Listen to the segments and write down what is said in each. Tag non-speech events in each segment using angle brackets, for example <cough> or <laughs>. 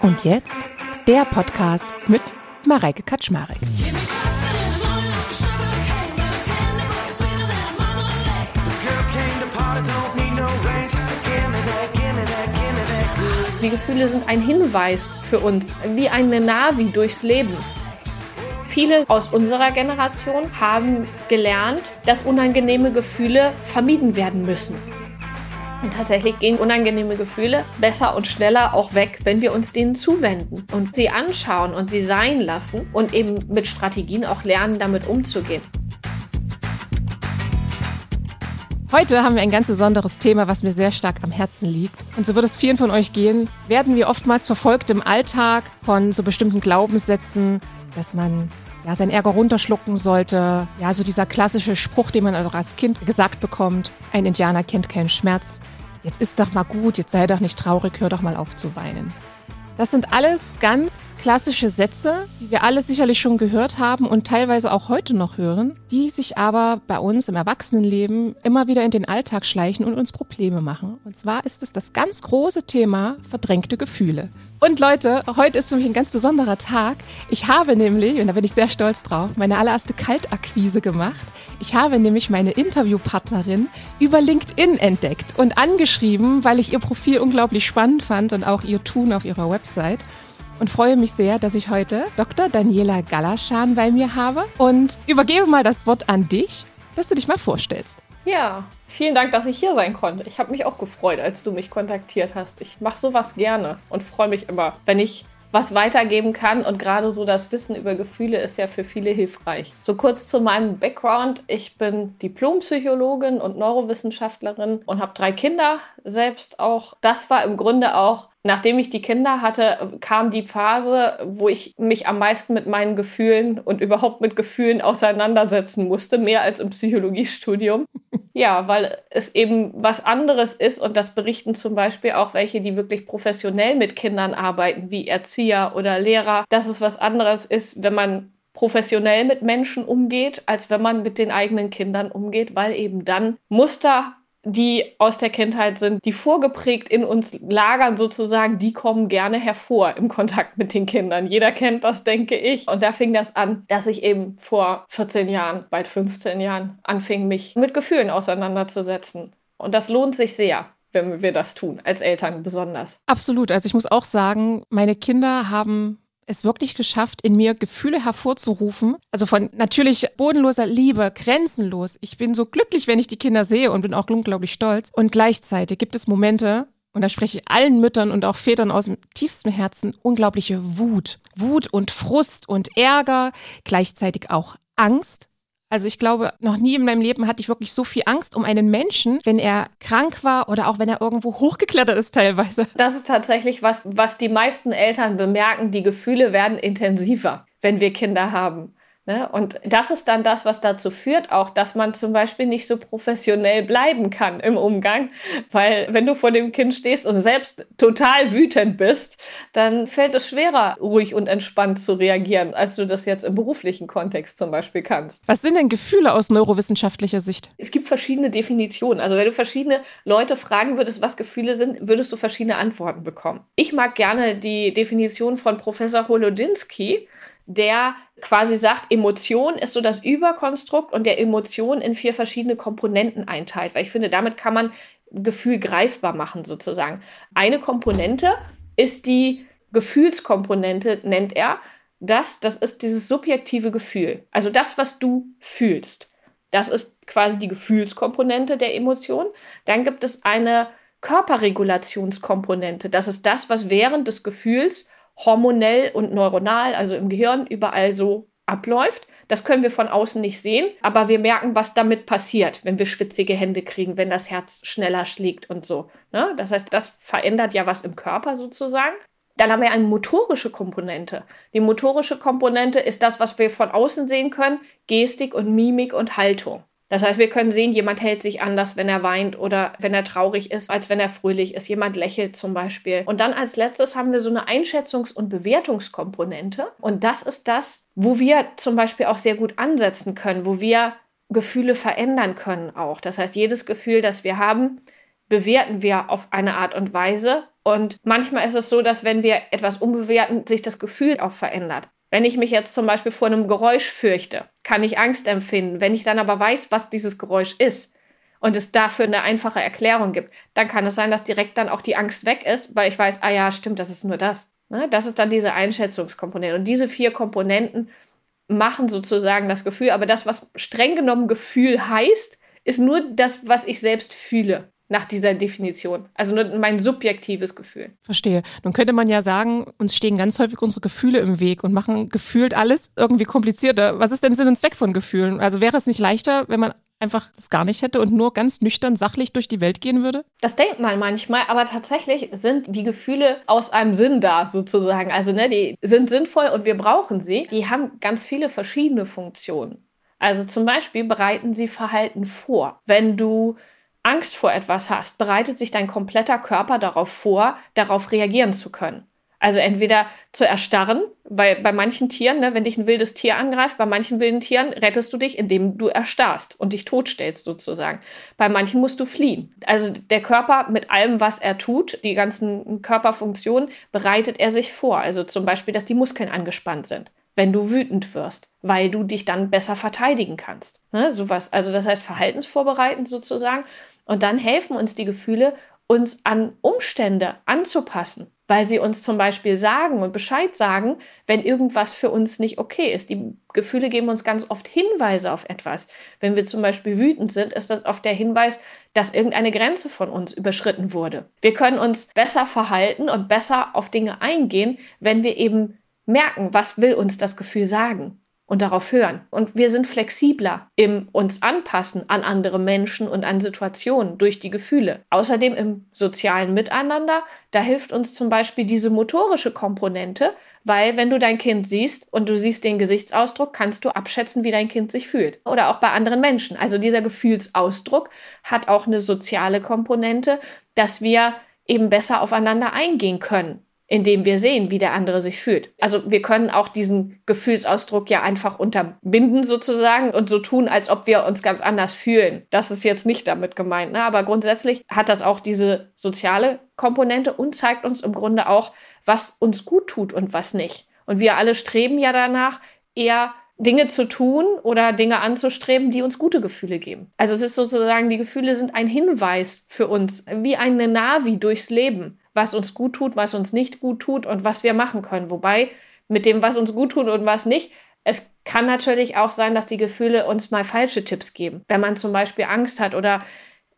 Und jetzt der Podcast mit Mareike Kaczmarek. Die Gefühle sind ein Hinweis für uns, wie eine Navi durchs Leben. Viele aus unserer Generation haben gelernt, dass unangenehme Gefühle vermieden werden müssen. Und tatsächlich gehen unangenehme Gefühle besser und schneller auch weg, wenn wir uns denen zuwenden und sie anschauen und sie sein lassen und eben mit Strategien auch lernen, damit umzugehen. Heute haben wir ein ganz besonderes Thema, was mir sehr stark am Herzen liegt. Und so wird es vielen von euch gehen. Werden wir oftmals verfolgt im Alltag von so bestimmten Glaubenssätzen, dass man ja, sein Ärger runterschlucken sollte. Ja, so dieser klassische Spruch, den man auch als Kind gesagt bekommt. Ein Indianer kennt keinen Schmerz. Jetzt ist doch mal gut, jetzt sei doch nicht traurig, hör doch mal auf zu weinen. Das sind alles ganz klassische Sätze, die wir alle sicherlich schon gehört haben und teilweise auch heute noch hören, die sich aber bei uns im Erwachsenenleben immer wieder in den Alltag schleichen und uns Probleme machen. Und zwar ist es das ganz große Thema verdrängte Gefühle. Und Leute, heute ist für mich ein ganz besonderer Tag. Ich habe nämlich, und da bin ich sehr stolz drauf, meine allererste Kaltakquise gemacht. Ich habe nämlich meine Interviewpartnerin über LinkedIn entdeckt und angeschrieben, weil ich ihr Profil unglaublich spannend fand und auch ihr Tun auf ihrer Website. Und freue mich sehr, dass ich heute Dr. Daniela Galaschan bei mir habe und übergebe mal das Wort an dich, dass du dich mal vorstellst. Ja, vielen Dank, dass ich hier sein konnte. Ich habe mich auch gefreut, als du mich kontaktiert hast. Ich mache sowas gerne und freue mich immer, wenn ich was weitergeben kann. Und gerade so das Wissen über Gefühle ist ja für viele hilfreich. So kurz zu meinem Background. Ich bin Diplompsychologin und Neurowissenschaftlerin und habe drei Kinder selbst auch. Das war im Grunde auch Nachdem ich die Kinder hatte, kam die Phase, wo ich mich am meisten mit meinen Gefühlen und überhaupt mit Gefühlen auseinandersetzen musste, mehr als im Psychologiestudium. <laughs> Ja, weil es eben was anderes ist und das berichten zum Beispiel auch welche, die wirklich professionell mit Kindern arbeiten, wie Erzieher oder Lehrer, dass es was anderes ist, wenn man professionell mit Menschen umgeht, als wenn man mit den eigenen Kindern umgeht, weil eben dann Muster die aus der Kindheit sind, die vorgeprägt in uns lagern sozusagen, die kommen gerne hervor im Kontakt mit den Kindern. Jeder kennt das, denke ich. Und da fing das an, dass ich eben vor 14 Jahren, bald 15 Jahren, anfing, mich mit Gefühlen auseinanderzusetzen. Und das lohnt sich sehr wenn wir das tun, als Eltern besonders. Absolut. Also ich muss auch sagen, meine Kinder haben es wirklich geschafft, in mir Gefühle hervorzurufen. Also von natürlich bodenloser Liebe, grenzenlos. Ich bin so glücklich, wenn ich die Kinder sehe und bin auch unglaublich stolz. Und gleichzeitig gibt es Momente, und da spreche ich allen Müttern und auch Vätern aus dem tiefsten Herzen, unglaubliche Wut. Wut und Frust und Ärger, gleichzeitig auch Angst, also ich glaube, noch nie in meinem Leben hatte ich wirklich so viel Angst um einen Menschen, wenn er krank war oder auch wenn er irgendwo hochgeklettert ist teilweise. Das ist tatsächlich was, was die meisten Eltern bemerken. Die Gefühle werden intensiver, wenn wir Kinder haben. Ne? Und das ist dann das, was dazu führt, auch, dass man zum Beispiel nicht so professionell bleiben kann im Umgang, weil wenn du vor dem Kind stehst und selbst total wütend bist, dann fällt es schwerer, ruhig und entspannt zu reagieren, als du das jetzt im beruflichen Kontext zum Beispiel kannst. Was sind denn Gefühle aus neurowissenschaftlicher Sicht? Es gibt verschiedene Definitionen. Also wenn du verschiedene Leute fragen würdest, was Gefühle sind, würdest du verschiedene Antworten bekommen. Ich mag gerne die Definition von Professor Holodinsky der quasi sagt, Emotion ist so das Überkonstrukt und der Emotion in vier verschiedene Komponenten einteilt, weil ich finde, damit kann man Gefühl greifbar machen sozusagen. Eine Komponente ist die Gefühlskomponente, nennt er. Das, das ist dieses subjektive Gefühl. Also das, was du fühlst. Das ist quasi die Gefühlskomponente der Emotion. Dann gibt es eine Körperregulationskomponente. Das ist das, was während des Gefühls hormonell und neuronal, also im Gehirn, überall so abläuft. Das können wir von außen nicht sehen, aber wir merken, was damit passiert, wenn wir schwitzige Hände kriegen, wenn das Herz schneller schlägt und so. Ne? Das heißt, das verändert ja was im Körper sozusagen. Dann haben wir eine motorische Komponente. Die motorische Komponente ist das, was wir von außen sehen können, Gestik und Mimik und Haltung. Das heißt, wir können sehen, jemand hält sich anders, wenn er weint oder wenn er traurig ist, als wenn er fröhlich ist. Jemand lächelt zum Beispiel. Und dann als letztes haben wir so eine Einschätzungs- und Bewertungskomponente. Und das ist das, wo wir zum Beispiel auch sehr gut ansetzen können, wo wir Gefühle verändern können auch. Das heißt, jedes Gefühl, das wir haben, bewerten wir auf eine Art und Weise, Und manchmal ist es so, dass wenn wir etwas umbewerten, sich das Gefühl auch verändert. Wenn ich mich jetzt zum Beispiel vor einem Geräusch fürchte, kann ich Angst empfinden. Wenn ich dann aber weiß, was dieses Geräusch ist und es dafür eine einfache Erklärung gibt, dann kann es sein, dass direkt dann auch die Angst weg ist, weil ich weiß, ah ja, stimmt, das ist nur das. Ne? Das ist dann diese Einschätzungskomponente. Und diese vier Komponenten machen sozusagen das Gefühl. Aber das, was streng genommen Gefühl heißt, ist nur das, was ich selbst fühle nach dieser Definition. Also nur mein subjektives Gefühl. Verstehe. Nun könnte man ja sagen, uns stehen ganz häufig unsere Gefühle im Weg und machen gefühlt alles irgendwie komplizierter. Was ist denn Sinn und Zweck von Gefühlen? Also wäre es nicht leichter, wenn man einfach das gar nicht hätte und nur ganz nüchtern, sachlich durch die Welt gehen würde? Das denkt man manchmal, aber tatsächlich sind die Gefühle aus einem Sinn da, sozusagen. Also, ne, die sind sinnvoll und wir brauchen sie. Die haben ganz viele verschiedene Funktionen. Also zum Beispiel bereiten sie Verhalten vor. Wenn du Angst vor etwas hast, bereitet sich dein kompletter Körper darauf vor, darauf reagieren zu können. Also entweder zu erstarren, weil bei manchen Tieren, ne, wenn dich ein wildes Tier angreift, bei manchen wilden Tieren rettest du dich, indem du erstarrst und dich totstellst sozusagen. Bei manchen musst du fliehen. Also der Körper mit allem, was er tut, die ganzen Körperfunktionen, bereitet er sich vor. Also zum Beispiel, dass die Muskeln angespannt sind wenn du wütend wirst, weil du dich dann besser verteidigen kannst. Ne? Sowas, also das heißt verhaltensvorbereitend sozusagen. Und dann helfen uns die Gefühle, uns an Umstände anzupassen, weil sie uns zum Beispiel sagen und Bescheid sagen, wenn irgendwas für uns nicht okay ist. Die Gefühle geben uns ganz oft Hinweise auf etwas. Wenn wir zum Beispiel wütend sind, ist das oft der Hinweis, dass irgendeine Grenze von uns überschritten wurde. Wir können uns besser verhalten und besser auf Dinge eingehen, wenn wir eben merken, was will uns das Gefühl sagen und darauf hören. Und wir sind flexibler im uns anpassen an andere Menschen und an Situationen durch die Gefühle. Außerdem im sozialen Miteinander, da hilft uns zum Beispiel diese motorische Komponente, weil wenn du dein Kind siehst und du siehst den Gesichtsausdruck, kannst du abschätzen, wie dein Kind sich fühlt. Oder auch bei anderen Menschen. Also dieser Gefühlsausdruck hat auch eine soziale Komponente, dass wir eben besser aufeinander eingehen können indem wir sehen, wie der andere sich fühlt. Also wir können auch diesen Gefühlsausdruck ja einfach unterbinden sozusagen und so tun, als ob wir uns ganz anders fühlen. Das ist jetzt nicht damit gemeint, ne? aber grundsätzlich hat das auch diese soziale Komponente und zeigt uns im Grunde auch, was uns gut tut und was nicht. Und wir alle streben ja danach, eher Dinge zu tun oder Dinge anzustreben, die uns gute Gefühle geben. Also es ist sozusagen, die Gefühle sind ein Hinweis für uns, wie eine Navi durchs Leben was uns gut tut, was uns nicht gut tut und was wir machen können. Wobei mit dem, was uns gut tut und was nicht, es kann natürlich auch sein, dass die Gefühle uns mal falsche Tipps geben. Wenn man zum Beispiel Angst hat oder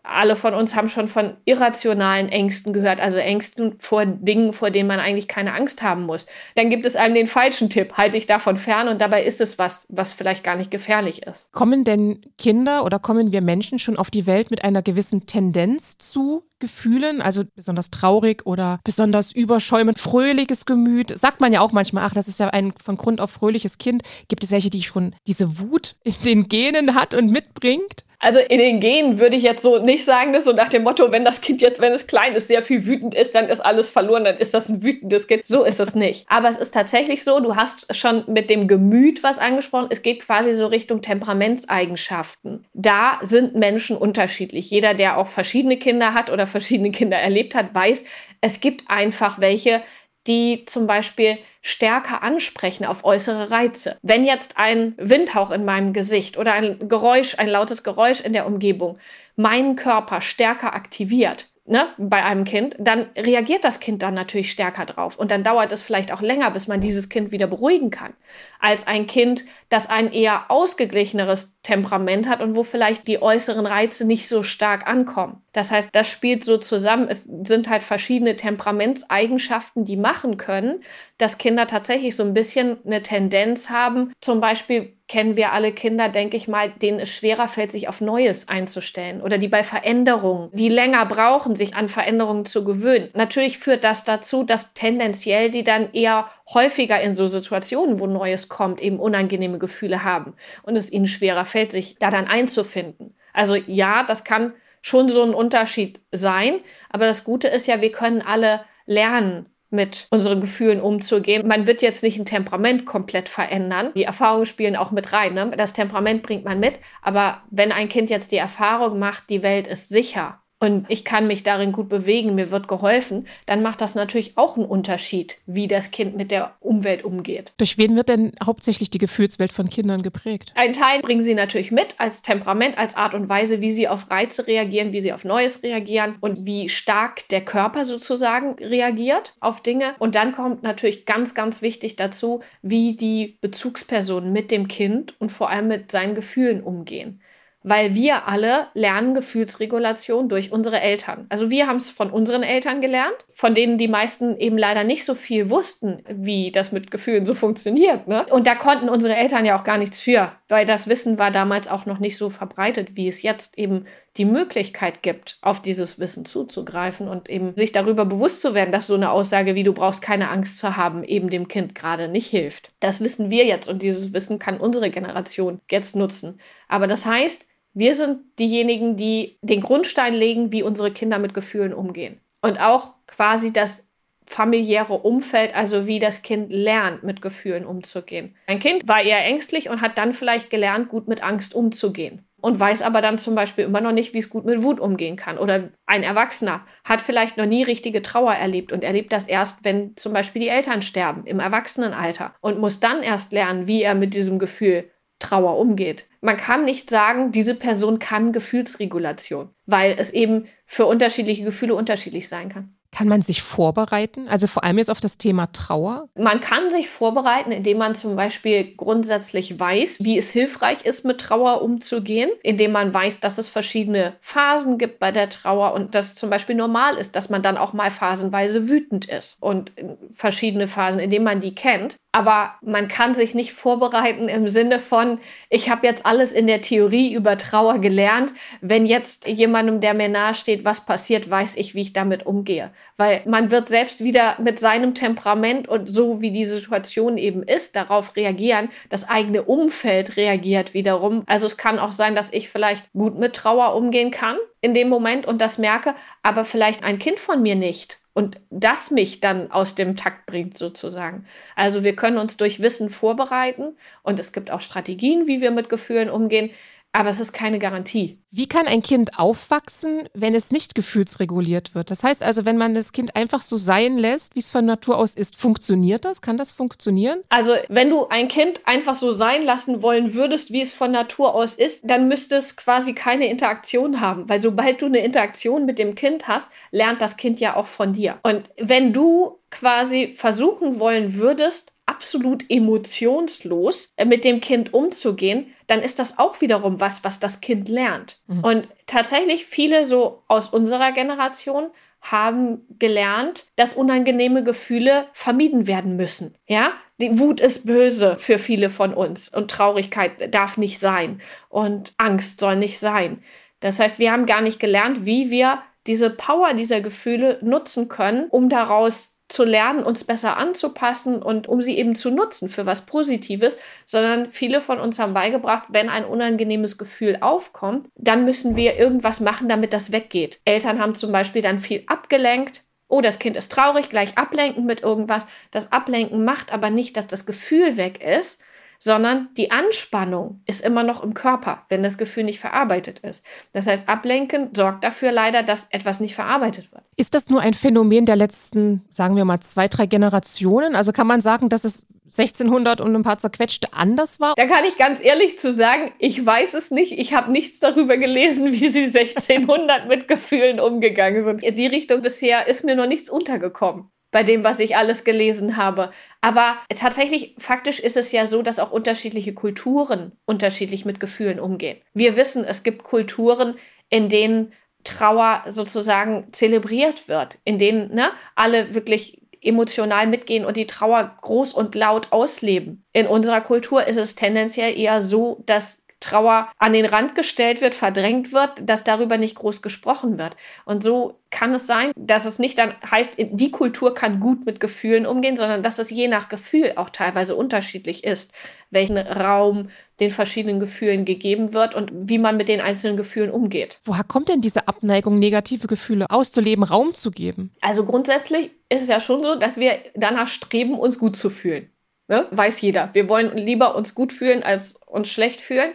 alle von uns haben schon von irrationalen Ängsten gehört, also Ängsten vor Dingen, vor denen man eigentlich keine Angst haben muss. Dann gibt es einem den falschen Tipp, halte dich davon fern und dabei ist es was, was vielleicht gar nicht gefährlich ist. Kommen denn Kinder oder kommen wir Menschen schon auf die Welt mit einer gewissen Tendenz zu Gefühlen, also besonders traurig oder besonders überschäumend, fröhliches Gemüt. Sagt man ja auch manchmal, ach, das ist ja ein von Grund auf fröhliches Kind. Gibt es welche, die schon diese Wut in den Genen hat und mitbringt? Also in den Genen würde ich jetzt so nicht sagen, dass so nach dem Motto, wenn das Kind jetzt, wenn es klein ist, sehr viel wütend ist, dann ist alles verloren, dann ist das ein wütendes Kind. So ist es nicht. Aber es ist tatsächlich so, du hast schon mit dem Gemüt was angesprochen. Es geht quasi so Richtung Temperamentseigenschaften. Da sind Menschen unterschiedlich. Jeder, der auch verschiedene Kinder hat oder verschiedene Kinder erlebt hat, weiß, es gibt einfach welche, die zum Beispiel stärker ansprechen auf äußere Reize. Wenn jetzt ein Windhauch in meinem Gesicht oder ein Geräusch, ein lautes Geräusch in der Umgebung meinen Körper stärker aktiviert, ne, bei einem Kind, dann reagiert das Kind dann natürlich stärker drauf. Und dann dauert es vielleicht auch länger, bis man dieses Kind wieder beruhigen kann, als ein Kind, das ein eher ausgeglicheneres Temperament hat und wo vielleicht die äußeren Reize nicht so stark ankommen. Das heißt, das spielt so zusammen. Es sind halt verschiedene Temperamentseigenschaften, die machen können, dass Kinder tatsächlich so ein bisschen eine Tendenz haben, zum Beispiel kennen wir alle Kinder, denke ich mal, denen es schwerer fällt, sich auf Neues einzustellen oder die bei Veränderungen, die länger brauchen, sich an Veränderungen zu gewöhnen. Natürlich führt das dazu, dass tendenziell die dann eher häufiger in so Situationen, wo Neues kommt, eben unangenehme Gefühle haben und es ihnen schwerer fällt, sich da dann einzufinden. Also ja, das kann schon so ein Unterschied sein, aber das Gute ist ja, wir können alle lernen, mit unseren Gefühlen umzugehen. Man wird jetzt nicht ein Temperament komplett verändern. Die Erfahrungen spielen auch mit rein. Ne? Das Temperament bringt man mit. Aber wenn ein Kind jetzt die Erfahrung macht, die Welt ist sicher und ich kann mich darin gut bewegen, mir wird geholfen, dann macht das natürlich auch einen Unterschied, wie das Kind mit der Umwelt umgeht. Durch wen wird denn hauptsächlich die Gefühlswelt von Kindern geprägt? Ein Teil bringen sie natürlich mit als Temperament, als Art und Weise, wie sie auf Reize reagieren, wie sie auf Neues reagieren und wie stark der Körper sozusagen reagiert auf Dinge. Und dann kommt natürlich ganz, ganz wichtig dazu, wie die Bezugspersonen mit dem Kind und vor allem mit seinen Gefühlen umgehen weil wir alle lernen Gefühlsregulation durch unsere Eltern. Also wir haben es von unseren Eltern gelernt, von denen die meisten eben leider nicht so viel wussten, wie das mit Gefühlen so funktioniert. Ne? Und da konnten unsere Eltern ja auch gar nichts für, weil das Wissen war damals auch noch nicht so verbreitet, wie es jetzt eben die Möglichkeit gibt, auf dieses Wissen zuzugreifen und eben sich darüber bewusst zu werden, dass so eine Aussage wie du brauchst keine Angst zu haben, eben dem Kind gerade nicht hilft. Das wissen wir jetzt und dieses Wissen kann unsere Generation jetzt nutzen. Aber das heißt, wir sind diejenigen, die den Grundstein legen, wie unsere Kinder mit Gefühlen umgehen. Und auch quasi das familiäre Umfeld, also wie das Kind lernt, mit Gefühlen umzugehen. Ein Kind war eher ängstlich und hat dann vielleicht gelernt, gut mit Angst umzugehen. Und weiß aber dann zum Beispiel immer noch nicht, wie es gut mit Wut umgehen kann. Oder ein Erwachsener hat vielleicht noch nie richtige Trauer erlebt und erlebt das erst, wenn zum Beispiel die Eltern sterben im Erwachsenenalter und muss dann erst lernen, wie er mit diesem Gefühl Trauer umgeht. Man kann nicht sagen, diese Person kann Gefühlsregulation, weil es eben für unterschiedliche Gefühle unterschiedlich sein kann. Kann man sich vorbereiten? Also vor allem jetzt auf das Thema Trauer? Man kann sich vorbereiten, indem man zum Beispiel grundsätzlich weiß, wie es hilfreich ist, mit Trauer umzugehen, indem man weiß, dass es verschiedene Phasen gibt bei der Trauer und dass zum Beispiel normal ist, dass man dann auch mal phasenweise wütend ist und verschiedene Phasen, indem man die kennt. Aber man kann sich nicht vorbereiten im Sinne von, ich habe jetzt alles in der Theorie über Trauer gelernt. Wenn jetzt jemandem, der mir nahesteht, was passiert, weiß ich, wie ich damit umgehe weil man wird selbst wieder mit seinem Temperament und so wie die Situation eben ist, darauf reagieren. Das eigene Umfeld reagiert wiederum. Also es kann auch sein, dass ich vielleicht gut mit Trauer umgehen kann in dem Moment und das merke, aber vielleicht ein Kind von mir nicht und das mich dann aus dem Takt bringt sozusagen. Also wir können uns durch Wissen vorbereiten und es gibt auch Strategien, wie wir mit Gefühlen umgehen. Aber es ist keine Garantie. Wie kann ein Kind aufwachsen, wenn es nicht gefühlsreguliert wird? Das heißt also, wenn man das Kind einfach so sein lässt, wie es von Natur aus ist, funktioniert das? Kann das funktionieren? Also, wenn du ein Kind einfach so sein lassen wollen würdest, wie es von Natur aus ist, dann müsste es quasi keine Interaktion haben. Weil sobald du eine Interaktion mit dem Kind hast, lernt das Kind ja auch von dir. Und wenn du quasi versuchen wollen würdest, absolut emotionslos äh, mit dem Kind umzugehen, dann ist das auch wiederum was, was das Kind lernt. Mhm. Und tatsächlich viele so aus unserer Generation haben gelernt, dass unangenehme Gefühle vermieden werden müssen. Ja, die Wut ist böse für viele von uns und Traurigkeit darf nicht sein und Angst soll nicht sein. Das heißt, wir haben gar nicht gelernt, wie wir diese Power dieser Gefühle nutzen können, um daraus zu lernen, uns besser anzupassen und um sie eben zu nutzen für was Positives, sondern viele von uns haben beigebracht, wenn ein unangenehmes Gefühl aufkommt, dann müssen wir irgendwas machen, damit das weggeht. Eltern haben zum Beispiel dann viel abgelenkt. Oh, das Kind ist traurig, gleich ablenken mit irgendwas. Das Ablenken macht aber nicht, dass das Gefühl weg ist, sondern die Anspannung ist immer noch im Körper, wenn das Gefühl nicht verarbeitet ist. Das heißt, Ablenken sorgt dafür leider, dass etwas nicht verarbeitet wird. Ist das nur ein Phänomen der letzten, sagen wir mal, zwei, drei Generationen? Also kann man sagen, dass es 1600 und ein paar zerquetschte anders war? Da kann ich ganz ehrlich zu sagen, ich weiß es nicht. Ich habe nichts darüber gelesen, wie sie 1600 mit Gefühlen umgegangen sind. In die Richtung bisher ist mir noch nichts untergekommen bei dem, was ich alles gelesen habe. Aber tatsächlich, faktisch ist es ja so, dass auch unterschiedliche Kulturen unterschiedlich mit Gefühlen umgehen. Wir wissen, es gibt Kulturen, in denen Trauer sozusagen zelebriert wird, in denen ne, alle wirklich emotional mitgehen und die Trauer groß und laut ausleben. In unserer Kultur ist es tendenziell eher so, dass Trauer an den Rand gestellt wird, verdrängt wird, dass darüber nicht groß gesprochen wird. Und so kann es sein, dass es nicht dann heißt, die Kultur kann gut mit Gefühlen umgehen, sondern dass es je nach Gefühl auch teilweise unterschiedlich ist, welchen Raum den verschiedenen Gefühlen gegeben wird und wie man mit den einzelnen Gefühlen umgeht. Woher kommt denn diese Abneigung, negative Gefühle auszuleben, Raum zu geben? Also grundsätzlich ist es ja schon so, dass wir danach streben, uns gut zu fühlen. Ne? Weiß jeder. Wir wollen lieber uns gut fühlen, als uns schlecht fühlen.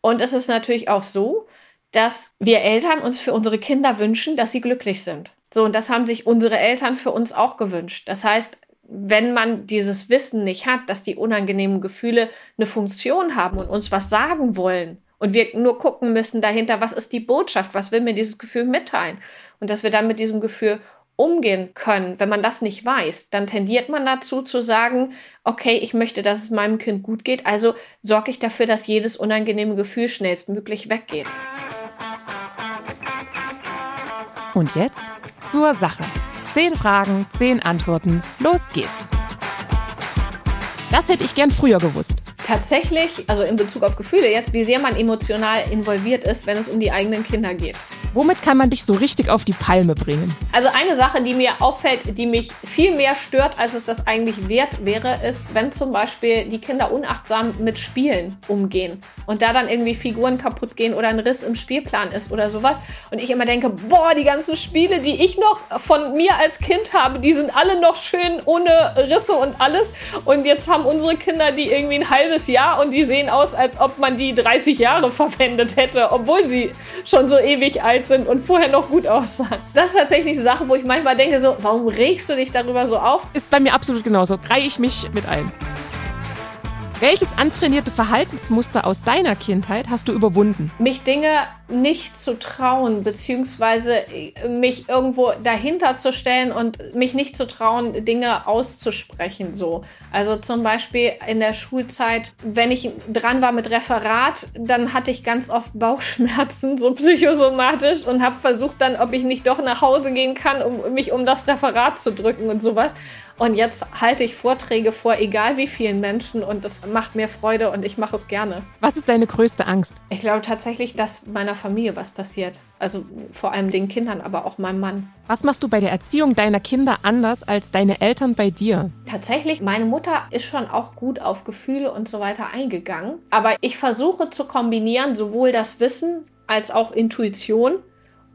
Und es ist natürlich auch so, dass wir Eltern uns für unsere Kinder wünschen, dass sie glücklich sind. So, und das haben sich unsere Eltern für uns auch gewünscht. Das heißt, wenn man dieses Wissen nicht hat, dass die unangenehmen Gefühle eine Funktion haben und uns was sagen wollen und wir nur gucken müssen dahinter, was ist die Botschaft, was will mir dieses Gefühl mitteilen und dass wir dann mit diesem Gefühl umgehen können, wenn man das nicht weiß, dann tendiert man dazu zu sagen, okay, ich möchte, dass es meinem Kind gut geht, also sorge ich dafür, dass jedes unangenehme Gefühl schnellstmöglich weggeht. Und jetzt zur Sache. Zehn Fragen, zehn Antworten. Los geht's. Das hätte ich gern früher gewusst. Tatsächlich, also in Bezug auf Gefühle jetzt, wie sehr man emotional involviert ist, wenn es um die eigenen Kinder geht. Womit kann man dich so richtig auf die Palme bringen? Also eine Sache, die mir auffällt, die mich viel mehr stört, als es das eigentlich wert wäre, ist, wenn zum Beispiel die Kinder unachtsam mit Spielen umgehen und da dann irgendwie Figuren kaputt gehen oder ein Riss im Spielplan ist oder sowas. Und ich immer denke, boah, die ganzen Spiele, die ich noch von mir als Kind habe, die sind alle noch schön ohne Risse und alles. Und jetzt haben unsere Kinder die irgendwie ein halbes Jahr und die sehen aus, als ob man die 30 Jahre <laughs> verwendet hätte, obwohl sie schon so ewig alt alt sind und vorher noch gut aussahen. Das ist tatsächlich eine Sache, wo ich manchmal denke, so, warum regst du dich darüber so auf? Ist bei mir absolut genauso. Reihe ich mich mit ein. Welches antrainierte Verhaltensmuster aus deiner Kindheit hast du überwunden? Mich Dinge nicht zu trauen, beziehungsweise mich irgendwo dahinter zu stellen und mich nicht zu trauen, Dinge auszusprechen. So. Also zum Beispiel in der Schulzeit, wenn ich dran war mit Referat, dann hatte ich ganz oft Bauchschmerzen, so psychosomatisch, und habe versucht dann, ob ich nicht doch nach Hause gehen kann, um mich um das Referat zu drücken und sowas. Und jetzt halte ich Vorträge vor, egal wie vielen Menschen, und das macht mir Freude und ich mache es gerne. Was ist deine größte Angst? Ich glaube tatsächlich, dass meiner Familie was passiert. Also vor allem den Kindern, aber auch meinem Mann. Was machst du bei der Erziehung deiner Kinder anders als deine Eltern bei dir? Tatsächlich, meine Mutter ist schon auch gut auf Gefühle und so weiter eingegangen. Aber ich versuche zu kombinieren, sowohl das Wissen als auch Intuition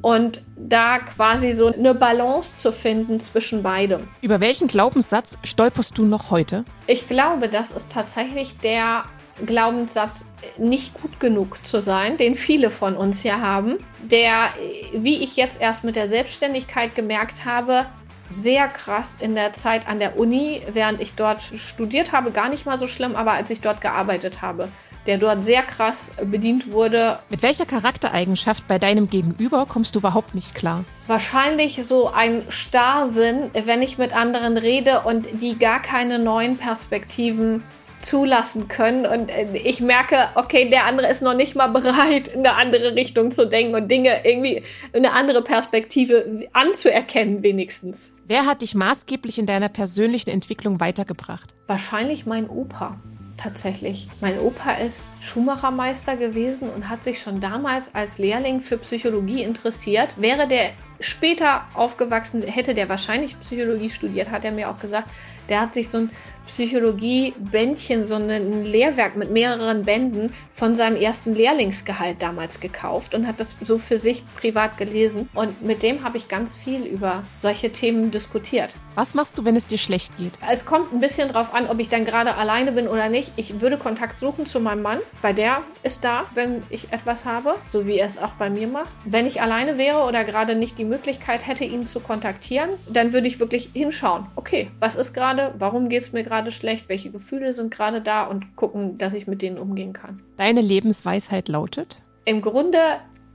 und da quasi so eine Balance zu finden zwischen beidem. Über welchen Glaubenssatz stolperst du noch heute? Ich glaube, das ist tatsächlich der Glaubenssatz, nicht gut genug zu sein, den viele von uns ja haben, der, wie ich jetzt erst mit der Selbstständigkeit gemerkt habe, sehr krass in der Zeit an der Uni, während ich dort studiert habe, gar nicht mal so schlimm, aber als ich dort gearbeitet habe, der dort sehr krass bedient wurde. Mit welcher Charaktereigenschaft bei deinem Gegenüber kommst du überhaupt nicht klar? Wahrscheinlich so ein Starrsinn, wenn ich mit anderen rede und die gar keine neuen Perspektiven zulassen können. Und äh, ich merke, okay, der andere ist noch nicht mal bereit, in eine andere Richtung zu denken und Dinge irgendwie in eine andere Perspektive anzuerkennen, wenigstens. Wer hat dich maßgeblich in deiner persönlichen Entwicklung weitergebracht? Wahrscheinlich mein Opa tatsächlich. Mein Opa ist Schuhmachermeister gewesen und hat sich schon damals als Lehrling für Psychologie interessiert. Wäre der später aufgewachsen, hätte der wahrscheinlich Psychologie studiert, hat er mir auch gesagt. Der hat sich so ein Psychologie-Bändchen, so ein Lehrwerk mit mehreren Bänden von seinem ersten Lehrlingsgehalt damals gekauft und hat das so für sich privat gelesen. Und mit dem habe ich ganz viel über solche Themen diskutiert. Was machst du, wenn es dir schlecht geht? Es kommt ein bisschen drauf an, ob ich dann gerade alleine bin oder nicht. Ich würde Kontakt suchen zu meinem Mann, weil der ist da, wenn ich etwas habe, so wie er es auch bei mir macht. Wenn ich alleine wäre oder gerade nicht die Möglichkeit hätte, ihn zu kontaktieren, dann würde ich wirklich hinschauen. Okay, was ist gerade? Warum geht es mir gerade? Gerade schlecht, welche Gefühle sind gerade da und gucken, dass ich mit denen umgehen kann. Deine Lebensweisheit lautet? Im Grunde,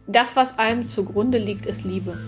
das, was einem zugrunde liegt, ist Liebe.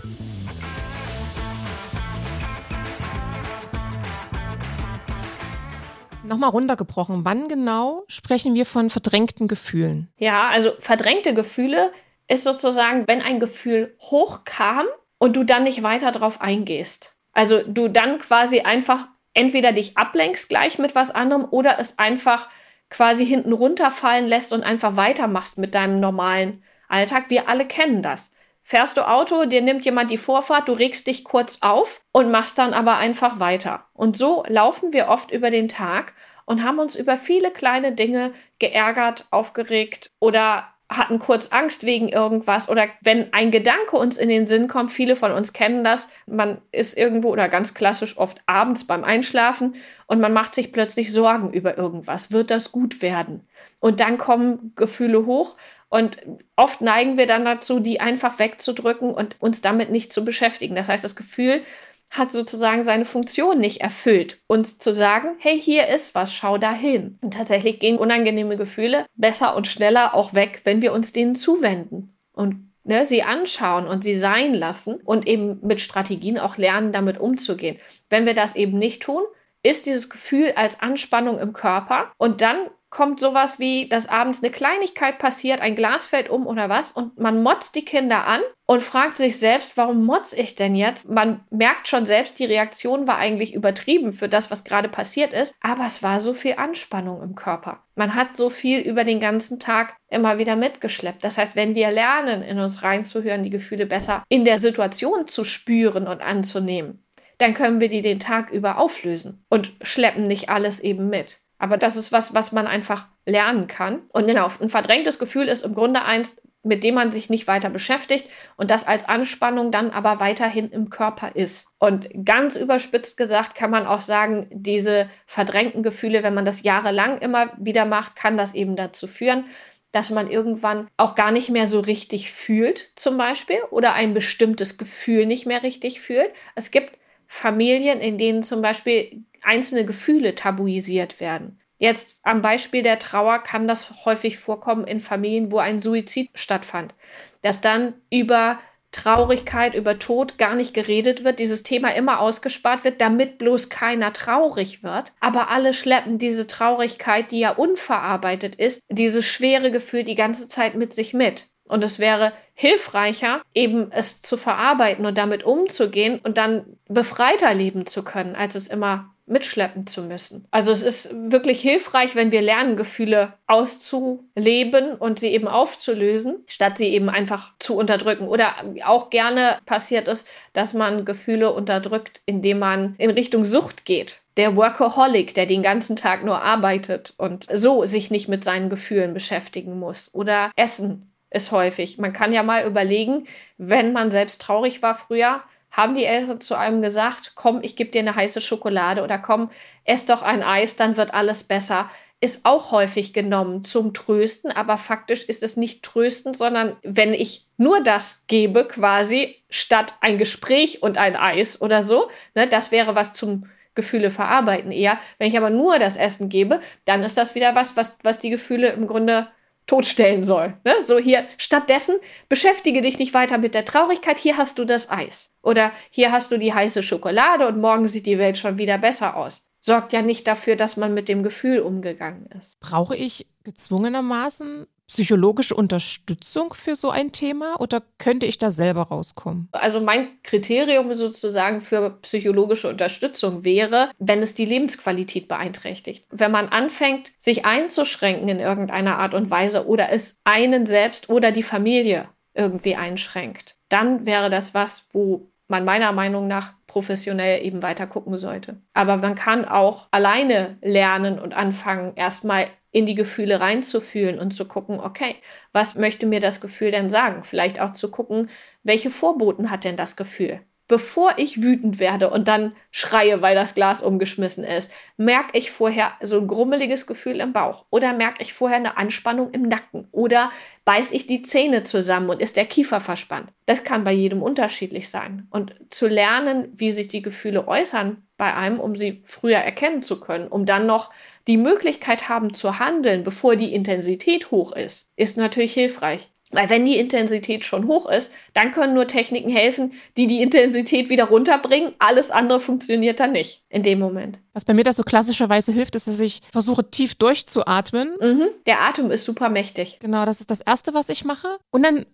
Nochmal runtergebrochen, wann genau sprechen wir von verdrängten Gefühlen? Ja, also verdrängte Gefühle ist sozusagen, wenn ein Gefühl hochkam und du dann nicht weiter drauf eingehst. Also du dann quasi einfach entweder dich ablenkst gleich mit was anderem oder es einfach quasi hinten runterfallen lässt und einfach weitermachst mit deinem normalen Alltag. Wir alle kennen das. Fährst du Auto, dir nimmt jemand die Vorfahrt, du regst dich kurz auf und machst dann aber einfach weiter. Und so laufen wir oft über den Tag und haben uns über viele kleine Dinge geärgert, aufgeregt oder hatten kurz Angst wegen irgendwas oder wenn ein Gedanke uns in den Sinn kommt, viele von uns kennen das, man ist irgendwo oder ganz klassisch oft abends beim Einschlafen und man macht sich plötzlich Sorgen über irgendwas. Wird das gut werden? Und dann kommen Gefühle hoch Und oft neigen wir dann dazu, die einfach wegzudrücken und uns damit nicht zu beschäftigen. Das heißt, das Gefühl hat sozusagen seine Funktion nicht erfüllt, uns zu sagen, hey, hier ist was, schau da hin. Und tatsächlich gehen unangenehme Gefühle besser und schneller auch weg, wenn wir uns denen zuwenden und ne, sie anschauen und sie sein lassen und eben mit Strategien auch lernen, damit umzugehen. Wenn wir das eben nicht tun, ist dieses Gefühl als Anspannung im Körper und dann kommt sowas wie, dass abends eine Kleinigkeit passiert, ein Glas fällt um oder was und man motzt die Kinder an und fragt sich selbst, warum motz ich denn jetzt? Man merkt schon selbst, die Reaktion war eigentlich übertrieben für das, was gerade passiert ist, aber es war so viel Anspannung im Körper. Man hat so viel über den ganzen Tag immer wieder mitgeschleppt. Das heißt, wenn wir lernen, in uns reinzuhören, die Gefühle besser in der Situation zu spüren und anzunehmen, dann können wir die den Tag über auflösen und schleppen nicht alles eben mit. Aber das ist was, was man einfach lernen kann. Und genau, ein verdrängtes Gefühl ist im Grunde eins, mit dem man sich nicht weiter beschäftigt und das als Anspannung dann aber weiterhin im Körper ist. Und ganz überspitzt gesagt kann man auch sagen, diese verdrängten Gefühle, wenn man das jahrelang immer wieder macht, kann das eben dazu führen, dass man irgendwann auch gar nicht mehr so richtig fühlt, zum Beispiel, oder ein bestimmtes Gefühl nicht mehr richtig fühlt. Es gibt Familien, in denen zum Beispiel einzelne Gefühle tabuisiert werden. Jetzt am Beispiel der Trauer kann das häufig vorkommen in Familien, wo ein Suizid stattfand, dass dann über Traurigkeit, über Tod gar nicht geredet wird, dieses Thema immer ausgespart wird, damit bloß keiner traurig wird. Aber alle schleppen diese Traurigkeit, die ja unverarbeitet ist, dieses schwere Gefühl die ganze Zeit mit sich mit. Und es wäre hilfreicher, eben es zu verarbeiten und damit umzugehen und dann befreiter leben zu können, als es immer mitschleppen zu müssen. Also es ist wirklich hilfreich, wenn wir lernen, Gefühle auszuleben und sie eben aufzulösen, statt sie eben einfach zu unterdrücken. Oder auch gerne passiert es, dass man Gefühle unterdrückt, indem man in Richtung Sucht geht. Der Workaholic, der den ganzen Tag nur arbeitet und so sich nicht mit seinen Gefühlen beschäftigen muss. Oder Essen ist häufig. Man kann ja mal überlegen, wenn man selbst traurig war früher, haben die Eltern zu einem gesagt, komm, ich gebe dir eine heiße Schokolade oder komm, ess doch ein Eis, dann wird alles besser. Ist auch häufig genommen zum Trösten, aber faktisch ist es nicht trösten, sondern wenn ich nur das gebe, quasi statt ein Gespräch und ein Eis oder so, ne, das wäre was zum Gefühle verarbeiten eher. Wenn ich aber nur das Essen gebe, dann ist das wieder was, was, was die Gefühle im Grunde totstellen soll. Ne? So hier, stattdessen beschäftige dich nicht weiter mit der Traurigkeit, hier hast du das Eis. Oder hier hast du die heiße Schokolade und morgen sieht die Welt schon wieder besser aus. Sorgt ja nicht dafür, dass man mit dem Gefühl umgegangen ist. Brauche ich gezwungenermaßen psychologische Unterstützung für so ein Thema oder könnte ich da selber rauskommen? Also mein Kriterium sozusagen für psychologische Unterstützung wäre, wenn es die Lebensqualität beeinträchtigt. Wenn man anfängt, sich einzuschränken in irgendeiner Art und Weise oder es einen selbst oder die Familie irgendwie einschränkt, dann wäre das was, wo man meiner Meinung nach professionell eben weiter gucken sollte. Aber man kann auch alleine lernen und anfangen, erstmal in die Gefühle reinzufühlen und zu gucken, okay, was möchte mir das Gefühl denn sagen? Vielleicht auch zu gucken, welche Vorboten hat denn das Gefühl? bevor ich wütend werde und dann schreie, weil das Glas umgeschmissen ist, merke ich vorher so ein grummeliges Gefühl im Bauch oder merke ich vorher eine Anspannung im Nacken oder beiß ich die Zähne zusammen und ist der Kiefer verspannt. Das kann bei jedem unterschiedlich sein. Und zu lernen, wie sich die Gefühle äußern bei einem, um sie früher erkennen zu können, um dann noch die Möglichkeit haben zu handeln, bevor die Intensität hoch ist, ist natürlich hilfreich. Weil wenn die Intensität schon hoch ist, dann können nur Techniken helfen, die die Intensität wieder runterbringen. Alles andere funktioniert dann nicht in dem Moment. Was bei mir das so klassischerweise hilft, ist, dass ich versuche tief durchzuatmen. Mhm. Der Atem ist super mächtig. Genau, das ist das Erste, was ich mache. Und dann,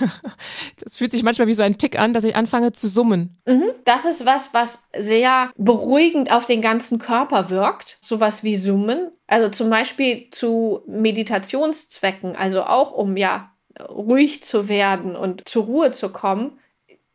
<laughs> das fühlt sich manchmal wie so ein Tick an, dass ich anfange zu summen. Mhm. Das ist was, was sehr beruhigend auf den ganzen Körper wirkt. Sowas wie Summen. Also zum Beispiel zu Meditationszwecken, also auch um ja ruhig zu werden und zur Ruhe zu kommen,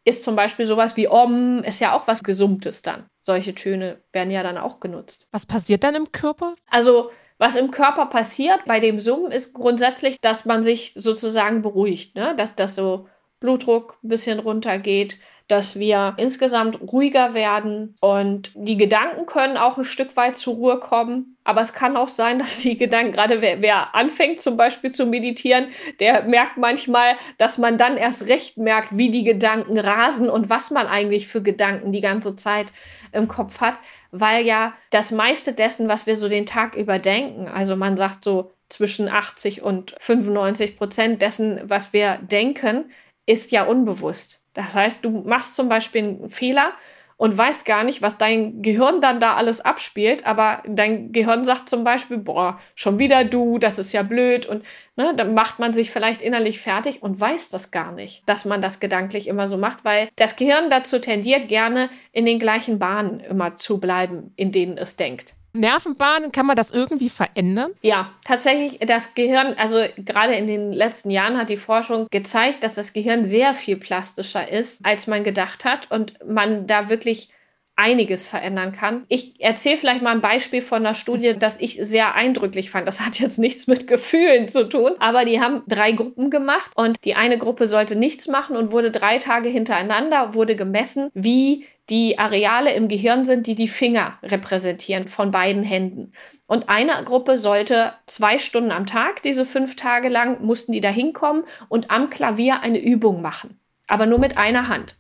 ist zum Beispiel sowas wie Om, ist ja auch was Gesummtes dann. Solche Töne werden ja dann auch genutzt. Was passiert dann im Körper? Also, was im Körper passiert bei dem Summen ist grundsätzlich, dass man sich sozusagen beruhigt, ne? dass, dass so Blutdruck ein bisschen runtergeht, dass wir insgesamt ruhiger werden und die Gedanken können auch ein Stück weit zur Ruhe kommen. Aber es kann auch sein, <laughs> dass die Gedanken, gerade wer, wer anfängt zum Beispiel zu meditieren, der merkt manchmal, dass man dann erst recht merkt, wie die Gedanken rasen und was man eigentlich für Gedanken die ganze Zeit im Kopf hat, weil ja das meiste dessen, was wir so den Tag über denken, also man sagt so zwischen 80 und 95 Prozent dessen, was wir denken, ist ja unbewusst. Das heißt, du machst zum Beispiel einen Fehler und weißt gar nicht, was dein Gehirn dann da alles abspielt, aber dein Gehirn sagt zum Beispiel, boah, schon wieder du, das ist ja blöd und ne, dann macht man sich vielleicht innerlich fertig und weiß das gar nicht, dass man das gedanklich immer so macht, weil das Gehirn dazu tendiert, gerne in den gleichen Bahnen immer zu bleiben, in denen es denkt. Nervenbahnen, kann man das irgendwie verändern? Ja, tatsächlich, das Gehirn, also gerade in den letzten Jahren hat die Forschung gezeigt, dass das Gehirn sehr viel plastischer ist, als man gedacht hat und man da wirklich einiges verändern kann. Ich erzähle vielleicht mal ein Beispiel von einer Studie, das ich sehr eindrücklich fand. Das hat jetzt nichts mit Gefühlen zu tun, aber die haben drei Gruppen gemacht und die eine Gruppe sollte nichts machen und wurde drei Tage hintereinander, wurde gemessen, wie die Areale im Gehirn sind, die die Finger repräsentieren von beiden Händen. Und eine Gruppe sollte zwei Stunden am Tag, diese fünf Tage lang, mussten die da hinkommen und am Klavier eine Übung machen. Aber nur mit einer Hand.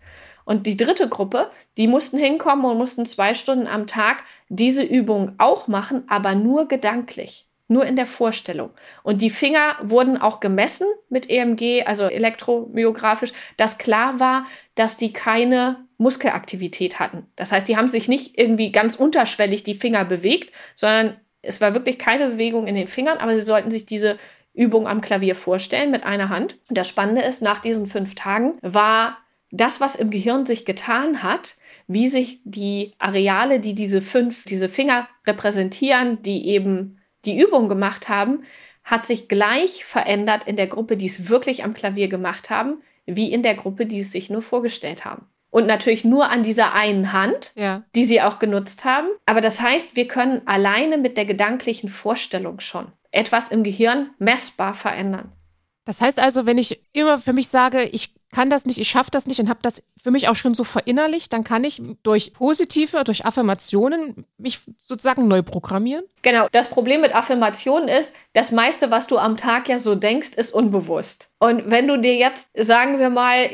Und die dritte Gruppe, die mussten hinkommen und mussten zwei Stunden am Tag diese Übung auch machen, aber nur gedanklich nur in der Vorstellung. Und die Finger wurden auch gemessen mit EMG, also elektromyografisch, dass klar war, dass die keine Muskelaktivität hatten. Das heißt, die haben sich nicht irgendwie ganz unterschwellig die Finger bewegt, sondern es war wirklich keine Bewegung in den Fingern, aber sie sollten sich diese Übung am Klavier vorstellen mit einer Hand. Und das Spannende ist, nach diesen fünf Tagen war das, was im Gehirn sich getan hat, wie sich die Areale, die diese fünf, diese Finger repräsentieren, die eben die Übung gemacht haben, hat sich gleich verändert in der Gruppe, die es wirklich am Klavier gemacht haben, wie in der Gruppe, die es sich nur vorgestellt haben. Und natürlich nur an dieser einen Hand, ja. die sie auch genutzt haben. Aber das heißt, wir können alleine mit der gedanklichen Vorstellung schon etwas im Gehirn messbar verändern. Das heißt also, wenn ich immer für mich sage, ich kann das nicht, ich schaffe das nicht und habe das für mich auch schon so verinnerlicht, dann kann ich durch positive, durch Affirmationen mich sozusagen neu programmieren. Genau, das Problem mit Affirmationen ist, das meiste, was du am Tag ja so denkst, ist unbewusst. Und wenn du dir jetzt, sagen wir mal,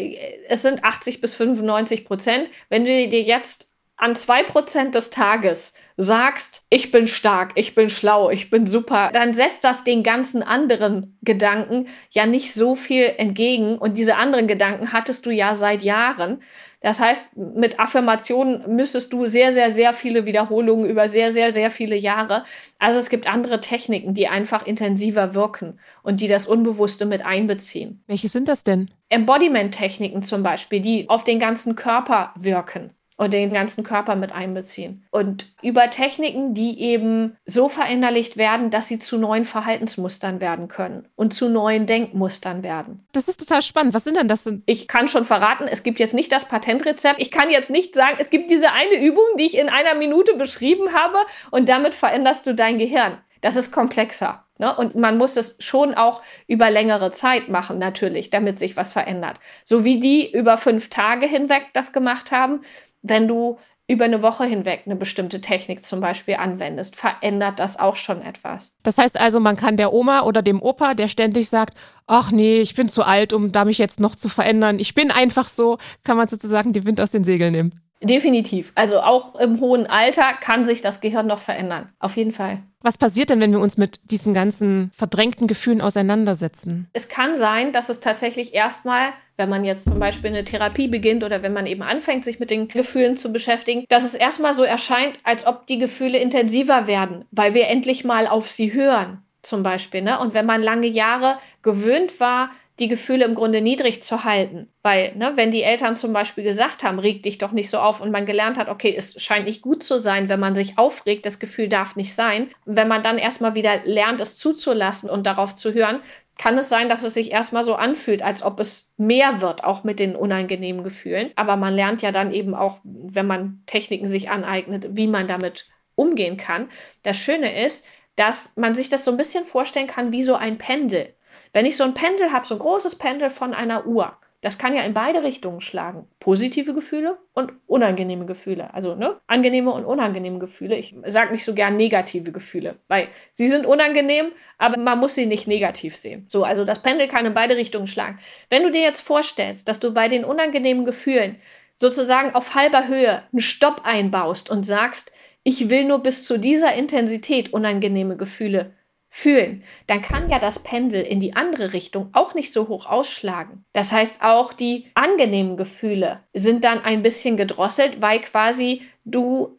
es sind 80 bis 95 Prozent, wenn du dir jetzt an zwei Prozent des Tages sagst, ich bin stark, ich bin schlau, ich bin super, dann setzt das den ganzen anderen Gedanken ja nicht so viel entgegen. Und diese anderen Gedanken hattest du ja seit Jahren. Das heißt, mit Affirmationen müsstest du sehr, sehr, sehr viele Wiederholungen über sehr, sehr, sehr viele Jahre. Also es gibt andere Techniken, die einfach intensiver wirken und die das Unbewusste mit einbeziehen. Welche sind das denn? Embodiment-Techniken zum Beispiel, die auf den ganzen Körper wirken und den ganzen Körper mit einbeziehen. Und über Techniken, die eben so verinnerlicht werden, dass sie zu neuen Verhaltensmustern werden können und zu neuen Denkmustern werden. Das ist total spannend. Was sind denn das? Ich kann schon verraten, es gibt jetzt nicht das Patentrezept. Ich kann jetzt nicht sagen, es gibt diese eine Übung, die ich in einer Minute beschrieben habe und damit veränderst du dein Gehirn. Das ist komplexer. Ne? Und man muss es schon auch über längere Zeit machen, natürlich, damit sich was verändert. So wie die über fünf Tage hinweg das gemacht haben, wenn du über eine Woche hinweg eine bestimmte Technik zum Beispiel anwendest, verändert das auch schon etwas. Das heißt also, man kann der Oma oder dem Opa, der ständig sagt, ach nee, ich bin zu alt, um da mich jetzt noch zu verändern, ich bin einfach so, kann man sozusagen den Wind aus den Segeln nehmen. Definitiv. Also auch im hohen Alter kann sich das Gehirn noch verändern. Auf jeden Fall. Was passiert denn, wenn wir uns mit diesen ganzen verdrängten Gefühlen auseinandersetzen? Es kann sein, dass es tatsächlich erstmal, wenn man jetzt zum Beispiel eine Therapie beginnt oder wenn man eben anfängt, sich mit den Gefühlen zu beschäftigen, dass es erstmal so erscheint, als ob die Gefühle intensiver werden, weil wir endlich mal auf sie hören, zum Beispiel. Ne? Und wenn man lange Jahre gewöhnt war, die Gefühle im Grunde niedrig zu halten. Weil, ne, wenn die Eltern zum Beispiel gesagt haben, reg dich doch nicht so auf und man gelernt hat, okay, es scheint nicht gut zu sein, wenn man sich aufregt, das Gefühl darf nicht sein. wenn man dann erstmal wieder lernt, es zuzulassen und darauf zu hören, kann es sein, dass es sich erstmal so anfühlt, als ob es mehr wird, auch mit den unangenehmen Gefühlen. Aber man lernt ja dann eben auch, wenn man Techniken sich aneignet, wie man damit umgehen kann. Das Schöne ist, dass man sich das so ein bisschen vorstellen kann wie so ein Pendel. Wenn ich so ein Pendel habe, so ein großes Pendel von einer Uhr, Das kann ja in beide Richtungen schlagen. Positive Gefühle und unangenehme Gefühle. Also ne, angenehme und unangenehme Gefühle. Ich sage nicht so gern negative Gefühle, weil sie sind unangenehm, aber man muss sie nicht negativ sehen. So, also das Pendel kann in beide Richtungen schlagen. Wenn du dir jetzt vorstellst, dass du bei den unangenehmen Gefühlen sozusagen auf halber Höhe einen Stopp einbaust und sagst, ich will nur bis zu dieser Intensität unangenehme Gefühle fühlen, dann kann ja das Pendel in die andere Richtung auch nicht so hoch ausschlagen. Das heißt, auch die angenehmen Gefühle sind dann ein bisschen gedrosselt, weil quasi du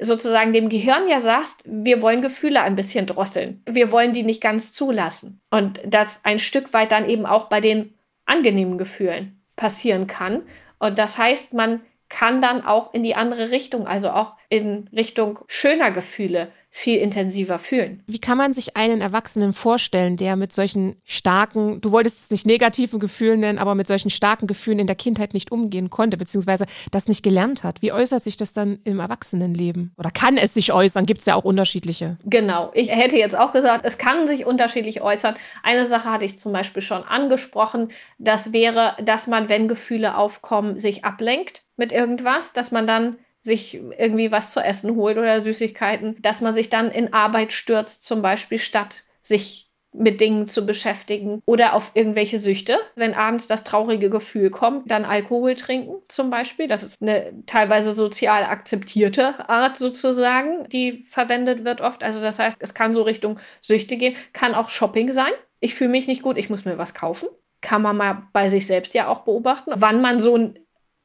sozusagen dem Gehirn ja sagst, wir wollen Gefühle ein bisschen drosseln. Wir wollen die nicht ganz zulassen. Und das ein Stück weit dann eben auch bei den angenehmen Gefühlen passieren kann. Und das heißt, man kann dann auch in die andere Richtung, also auch in Richtung schöner Gefühle viel intensiver fühlen. Wie kann man sich einen Erwachsenen vorstellen, der mit solchen starken, du wolltest es nicht negativen Gefühlen nennen, aber mit solchen starken Gefühlen in der Kindheit nicht umgehen konnte, beziehungsweise das nicht gelernt hat? Wie äußert sich das dann im Erwachsenenleben? Oder kann es sich äußern? Gibt es ja auch unterschiedliche. Genau. Ich hätte jetzt auch gesagt, es kann sich unterschiedlich äußern. Eine Sache hatte ich zum Beispiel schon angesprochen. Das wäre, dass man, wenn Gefühle aufkommen, sich ablenkt mit irgendwas, dass man dann sich irgendwie was zu essen holt oder Süßigkeiten, dass man sich dann in Arbeit stürzt, zum Beispiel statt sich mit Dingen zu beschäftigen oder auf irgendwelche Süchte. Wenn abends das traurige Gefühl kommt, dann Alkohol trinken zum Beispiel. Das ist eine teilweise sozial akzeptierte Art sozusagen, die verwendet wird oft. Also das heißt, es kann so Richtung Süchte gehen, kann auch Shopping sein. Ich fühle mich nicht gut, ich muss mir was kaufen. Kann man mal bei sich selbst ja auch beobachten, wann man so ein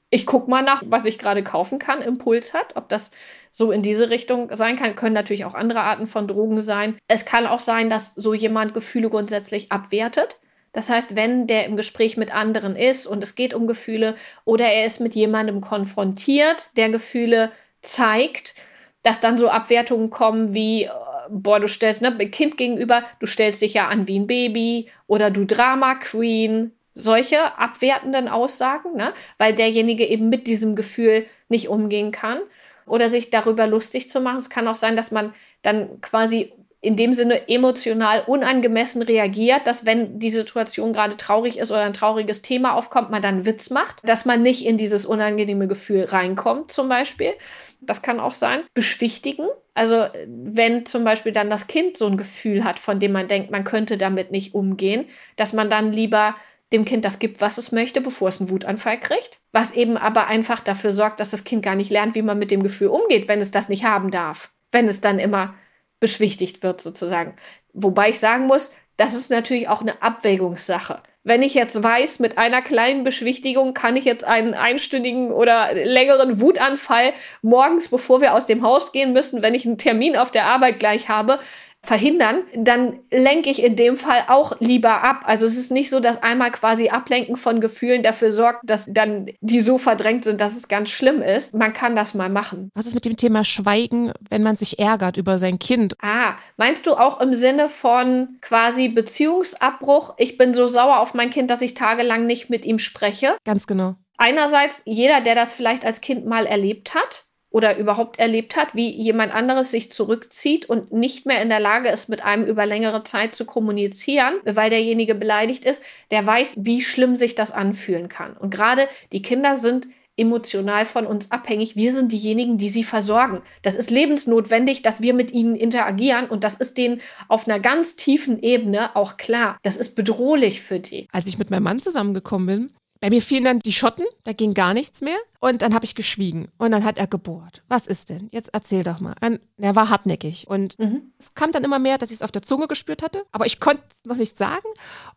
ich gucke mal nach, was ich gerade kaufen kann, Impuls hat, ob das so in diese Richtung sein kann. Können natürlich auch andere Arten von Drogen sein. Es kann auch sein, dass so jemand Gefühle grundsätzlich abwertet. Das heißt, wenn der im Gespräch mit anderen ist und es geht um Gefühle oder er ist mit jemandem konfrontiert, der Gefühle zeigt, dass dann so Abwertungen kommen wie, äh, boah, du stellst, ne, Kind gegenüber, du stellst dich ja an wie ein Baby oder du Drama Queen, solche abwertenden Aussagen, ne? weil derjenige eben mit diesem Gefühl nicht umgehen kann oder sich darüber lustig zu machen. Es kann auch sein, dass man dann quasi in dem Sinne emotional unangemessen reagiert, dass wenn die Situation gerade traurig ist oder ein trauriges Thema aufkommt, man dann Witz macht, dass man nicht in dieses unangenehme Gefühl reinkommt zum Beispiel. Das kann auch sein. Beschwichtigen. Also wenn zum Beispiel dann das Kind so ein Gefühl hat, von dem man denkt, man könnte damit nicht umgehen, dass man dann lieber dem Kind das gibt, was es möchte, bevor es einen Wutanfall kriegt. Was eben aber einfach dafür sorgt, dass das Kind gar nicht lernt, wie man mit dem Gefühl umgeht, wenn es das nicht haben darf. Wenn es dann immer beschwichtigt wird, sozusagen. Wobei ich sagen muss, das ist natürlich auch eine Abwägungssache. Wenn ich jetzt weiß, mit einer kleinen Beschwichtigung kann ich jetzt einen einstündigen oder längeren Wutanfall morgens, bevor wir aus dem Haus gehen müssen, wenn ich einen Termin auf der Arbeit gleich habe, verhindern, dann lenke ich in dem Fall auch lieber ab. Also es ist nicht so, dass einmal quasi Ablenken von Gefühlen dafür sorgt, dass dann die so verdrängt sind, dass es ganz schlimm ist. Man kann das mal machen. Was ist mit dem Thema Schweigen, wenn man sich ärgert über sein Kind? Ah, meinst du auch im Sinne von quasi Beziehungsabbruch? Ich bin so sauer auf mein Kind, dass ich tagelang nicht mit ihm spreche. Ganz genau. Einerseits jeder, der das vielleicht als Kind mal erlebt hat, oder überhaupt erlebt hat, wie jemand anderes sich zurückzieht und nicht mehr in der Lage ist, mit einem über längere Zeit zu kommunizieren, weil derjenige beleidigt ist, der weiß, wie schlimm sich das anfühlen kann. Und gerade die Kinder sind emotional von uns abhängig. Wir sind diejenigen, die sie versorgen. Das ist lebensnotwendig, dass wir mit ihnen interagieren und das ist denen auf einer ganz tiefen Ebene auch klar. Das ist bedrohlich für die. Als ich mit meinem Mann zusammengekommen bin, bei mir fielen dann die Schotten, da ging gar nichts mehr. Und dann habe ich geschwiegen. Und dann hat er gebohrt. Was ist denn? Jetzt erzähl doch mal. Und er war hartnäckig. Und mhm. es kam dann immer mehr, dass ich es auf der Zunge gespürt hatte. Aber ich konnte es noch nicht sagen.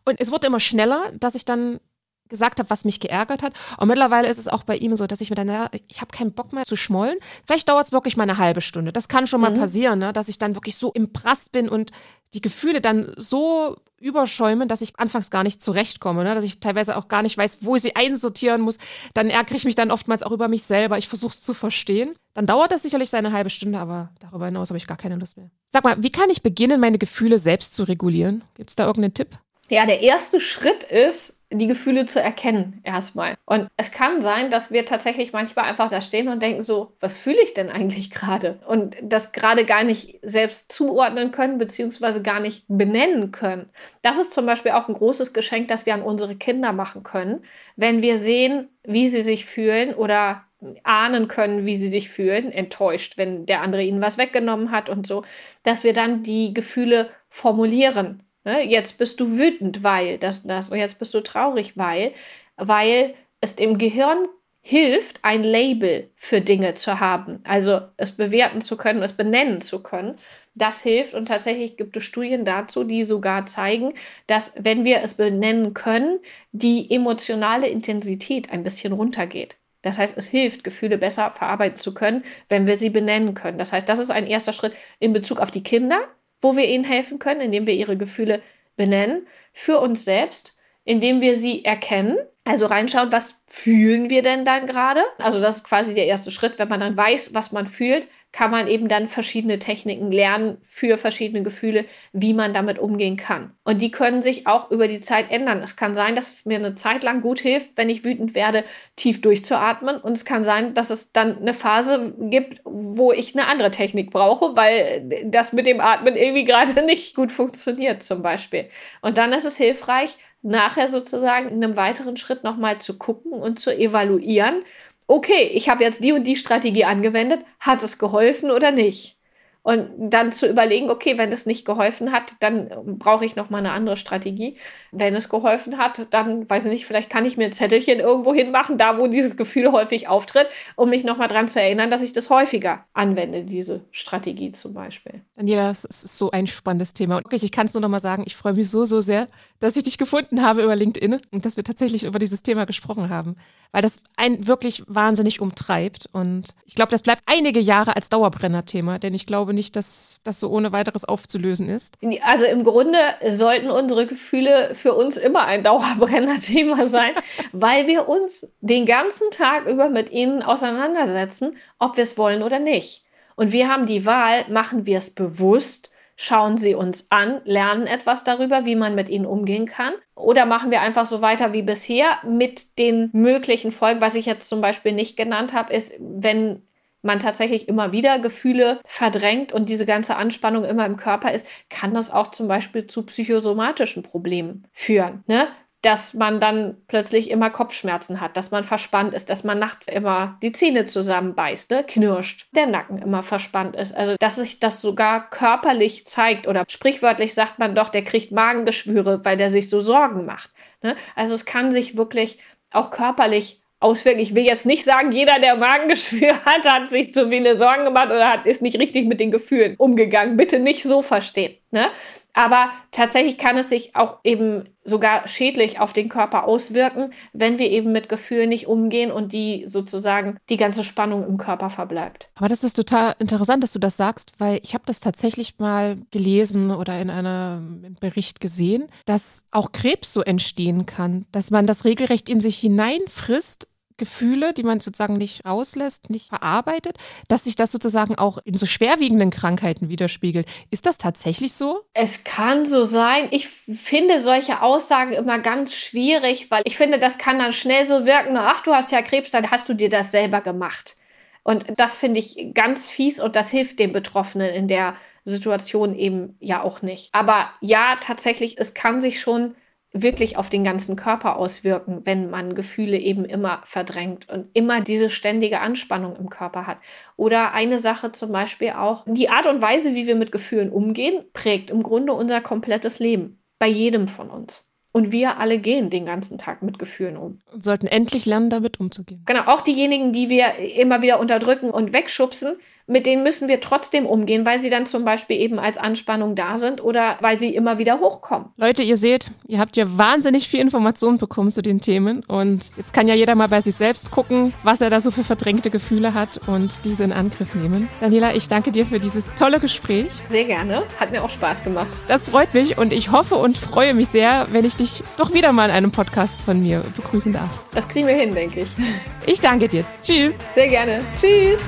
Und es wurde immer schneller, dass ich dann gesagt habe, was mich geärgert hat. Und mittlerweile ist es auch bei ihm so, dass ich mir dann, ja, ich habe keinen Bock mehr zu schmollen. Vielleicht dauert es wirklich mal eine halbe Stunde. Das kann schon mal mhm. passieren, ne? dass ich dann wirklich so im Prast bin und die Gefühle dann so überschäumen, dass ich anfangs gar nicht zurechtkomme, ne? dass ich teilweise auch gar nicht weiß, wo ich sie einsortieren muss. Dann ärgere ich mich dann oftmals auch über mich selber. Ich versuche es zu verstehen. Dann dauert das sicherlich seine halbe Stunde, aber darüber hinaus habe ich gar keine Lust mehr. Sag mal, wie kann ich beginnen, meine Gefühle selbst zu regulieren? Gibt es da irgendeinen Tipp? Ja, der erste Schritt ist, die Gefühle zu erkennen erstmal. Und es kann sein, dass wir tatsächlich manchmal einfach da stehen und denken so, was fühle ich denn eigentlich gerade? Und das gerade gar nicht selbst zuordnen können, beziehungsweise gar nicht benennen können. Das ist zum Beispiel auch ein großes Geschenk, das wir an unsere Kinder machen können, wenn wir sehen, wie sie sich fühlen oder ahnen können, wie sie sich fühlen, enttäuscht, wenn der andere ihnen was weggenommen hat und so, dass wir dann die Gefühle formulieren. Ne? Jetzt bist du wütend, weil das, das, und jetzt bist du traurig, weil, weil es dem Gehirn hilft, ein Label für Dinge zu haben, also es bewerten zu können, es benennen zu können. Das hilft und tatsächlich gibt es Studien dazu, die sogar zeigen, dass wenn wir es benennen können, die emotionale Intensität ein bisschen runtergeht. Das heißt, es hilft, Gefühle besser verarbeiten zu können, wenn wir sie benennen können. Das heißt, das ist ein erster Schritt in Bezug auf die Kinder, wo wir ihnen helfen können, indem wir ihre Gefühle benennen. Für uns selbst, indem wir sie erkennen also reinschauen, was fühlen wir denn dann gerade? Also das ist quasi der erste Schritt. Wenn man dann weiß, was man fühlt, kann man eben dann verschiedene Techniken lernen für verschiedene Gefühle, wie man damit umgehen kann. Und die können sich auch über die Zeit ändern. Es kann sein, dass es mir eine Zeit lang gut hilft, wenn ich wütend werde, tief durchzuatmen. Und es kann sein, dass es dann eine Phase gibt, wo ich eine andere Technik brauche, weil das mit dem Atmen irgendwie gerade <laughs> nicht gut funktioniert zum Beispiel. Und dann ist es hilfreich, nachher sozusagen in einem weiteren Schritt nochmal zu gucken und zu evaluieren, okay, ich habe jetzt die und die Strategie angewendet, hat es geholfen oder nicht? Und dann zu überlegen, okay, wenn das nicht geholfen hat, dann brauche ich noch mal eine andere Strategie. Wenn es geholfen hat, dann weiß ich nicht, vielleicht kann ich mir ein Zettelchen irgendwo hinmachen, da wo dieses Gefühl häufig auftritt, um mich noch mal dran zu erinnern, dass ich das häufiger anwende, diese Strategie zum Beispiel. Daniela, es ist so ein spannendes Thema. Und ich kann es nur noch mal sagen, ich freue mich so, so sehr, dass ich dich gefunden habe über LinkedIn und dass wir tatsächlich über dieses Thema gesprochen haben, weil das einen wirklich wahnsinnig umtreibt. Und ich glaube, das bleibt einige Jahre als Dauerbrenner-Thema, denn ich glaube nicht, dass das so ohne weiteres aufzulösen ist. Also im Grunde sollten unsere Gefühle für uns immer ein Dauerbrenner-Thema <laughs> sein, weil wir uns den ganzen Tag über mit ihnen auseinandersetzen, ob wir es wollen oder nicht. Und wir haben die Wahl, machen wir es bewusst schauen sie uns an, lernen etwas darüber, wie man mit ihnen umgehen kann. Oder machen wir einfach so weiter wie bisher mit den möglichen Folgen. Was ich jetzt zum Beispiel nicht genannt habe, ist, wenn man tatsächlich immer wieder Gefühle verdrängt und diese ganze Anspannung immer im Körper ist, kann das auch zum Beispiel zu psychosomatischen Problemen führen. Ne? dass man dann plötzlich immer Kopfschmerzen hat, dass man verspannt ist, dass man nachts immer die Zähne zusammenbeißt, ne? knirscht, der Nacken immer verspannt ist. Also, dass sich das sogar körperlich zeigt oder sprichwörtlich sagt man doch, der kriegt Magengeschwüre, weil der sich so Sorgen macht. Ne? Also, es kann sich wirklich auch körperlich auswirken. Ich will jetzt nicht sagen, jeder, der Magengeschwür <laughs> hat, hat sich zu viele Sorgen gemacht oder hat, ist nicht richtig mit den Gefühlen umgegangen. Bitte nicht so verstehen. Ne? Aber tatsächlich kann es sich auch eben sogar schädlich auf den Körper auswirken, wenn wir eben mit Gefühlen nicht umgehen und die sozusagen die ganze Spannung im Körper verbleibt. Aber das ist total interessant, dass du das sagst, weil ich habe das tatsächlich mal gelesen oder in einem Bericht gesehen, dass auch Krebs so entstehen kann, dass man das regelrecht in sich hineinfrisst Gefühle, die man sozusagen nicht rauslässt, nicht verarbeitet, dass sich das sozusagen auch in so schwerwiegenden Krankheiten widerspiegelt. Ist das tatsächlich so? Es kann so sein. Ich finde solche Aussagen immer ganz schwierig, weil ich finde, das kann dann schnell so wirken, ach, du hast ja Krebs, dann hast du dir das selber gemacht. Und das finde ich ganz fies und das hilft den Betroffenen in der Situation eben ja auch nicht. Aber ja, tatsächlich, es kann sich schon wirklich auf den ganzen Körper auswirken, wenn man Gefühle eben immer verdrängt und immer diese ständige Anspannung im Körper hat. Oder eine Sache zum Beispiel auch, die Art und Weise, wie wir mit Gefühlen umgehen, prägt im Grunde unser komplettes Leben. Bei jedem von uns. Und wir alle gehen den ganzen Tag mit Gefühlen um. Und sollten endlich lernen, damit umzugehen. Genau, auch diejenigen, die wir immer wieder unterdrücken und wegschubsen, mit denen müssen wir trotzdem umgehen, weil sie dann zum Beispiel eben als Anspannung da sind oder weil sie immer wieder hochkommen. Leute, ihr seht, ihr habt ja wahnsinnig viel Informationen bekommen zu den Themen und jetzt kann ja jeder mal bei sich selbst gucken, was er da so für verdrängte Gefühle hat und diese in Angriff nehmen. Daniela, ich danke dir für dieses tolle Gespräch. Sehr gerne, hat mir auch Spaß gemacht. Das freut mich und ich hoffe und freue mich sehr, wenn ich dich doch wieder mal in einem Podcast von mir begrüßen darf. Das kriegen wir hin, denke ich. Ich danke dir. Tschüss. Sehr gerne. Tschüss.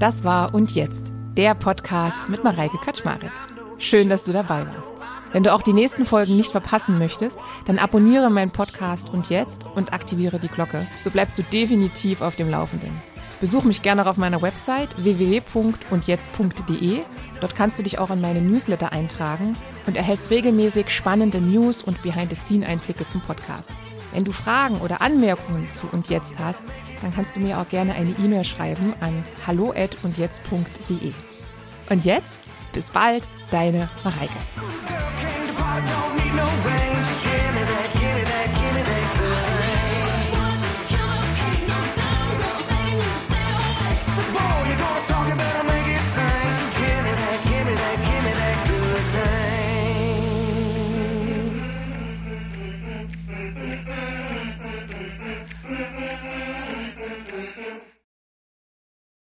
Das war Und Jetzt, der Podcast mit Mareike Kaczmarek. Schön, dass du dabei warst. Wenn du auch die nächsten Folgen nicht verpassen möchtest, dann abonniere meinen Podcast und jetzt und aktiviere die Glocke. So bleibst du definitiv auf dem Laufenden. Besuch mich gerne auf meiner Website www.undjetzt.de. Dort kannst du dich auch in meine Newsletter eintragen und erhältst regelmäßig spannende News und Behind-the-Scene-Einblicke zum Podcast. Wenn du Fragen oder Anmerkungen zu und jetzt hast, dann kannst du mir auch gerne eine E-Mail schreiben an hallo@undjetzt.de. Und jetzt bis bald, deine Mareike.